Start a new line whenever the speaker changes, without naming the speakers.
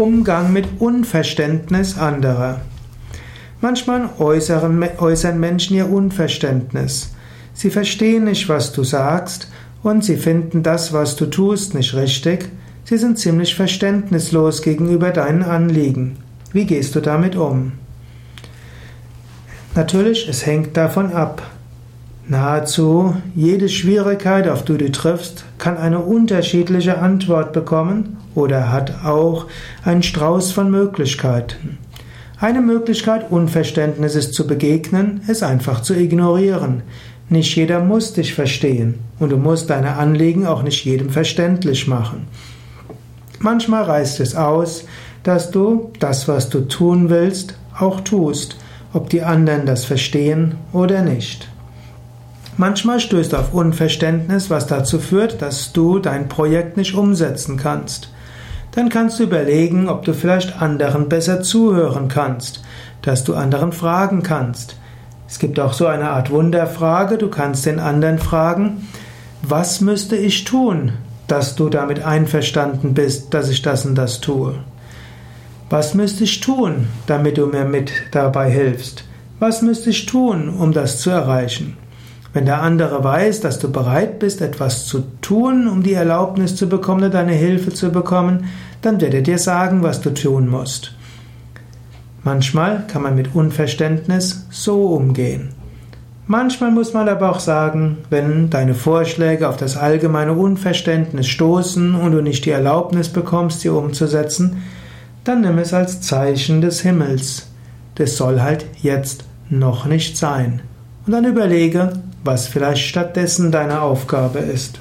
Umgang mit Unverständnis anderer. Manchmal äußern, äußern Menschen ihr Unverständnis. Sie verstehen nicht, was du sagst, und sie finden das, was du tust, nicht richtig. Sie sind ziemlich verständnislos gegenüber deinen Anliegen. Wie gehst du damit um? Natürlich, es hängt davon ab. Nahezu jede Schwierigkeit, auf die du triffst, kann eine unterschiedliche Antwort bekommen oder hat auch einen Strauß von Möglichkeiten. Eine Möglichkeit, Unverständnisses zu begegnen, ist einfach zu ignorieren. Nicht jeder muss dich verstehen und du musst deine Anliegen auch nicht jedem verständlich machen. Manchmal reißt es aus, dass du das, was du tun willst, auch tust, ob die anderen das verstehen oder nicht. Manchmal stößt auf Unverständnis, was dazu führt, dass du dein Projekt nicht umsetzen kannst. Dann kannst du überlegen, ob du vielleicht anderen besser zuhören kannst, dass du anderen fragen kannst. Es gibt auch so eine Art Wunderfrage, du kannst den anderen fragen, was müsste ich tun, dass du damit einverstanden bist, dass ich das und das tue? Was müsste ich tun, damit du mir mit dabei hilfst? Was müsste ich tun, um das zu erreichen? Wenn der andere weiß, dass du bereit bist, etwas zu tun, um die Erlaubnis zu bekommen, deine Hilfe zu bekommen, dann wird er dir sagen, was du tun musst. Manchmal kann man mit Unverständnis so umgehen. Manchmal muss man aber auch sagen, wenn deine Vorschläge auf das allgemeine Unverständnis stoßen und du nicht die Erlaubnis bekommst, sie umzusetzen, dann nimm es als Zeichen des Himmels. Das soll halt jetzt noch nicht sein. Und dann überlege, was vielleicht stattdessen deine Aufgabe ist.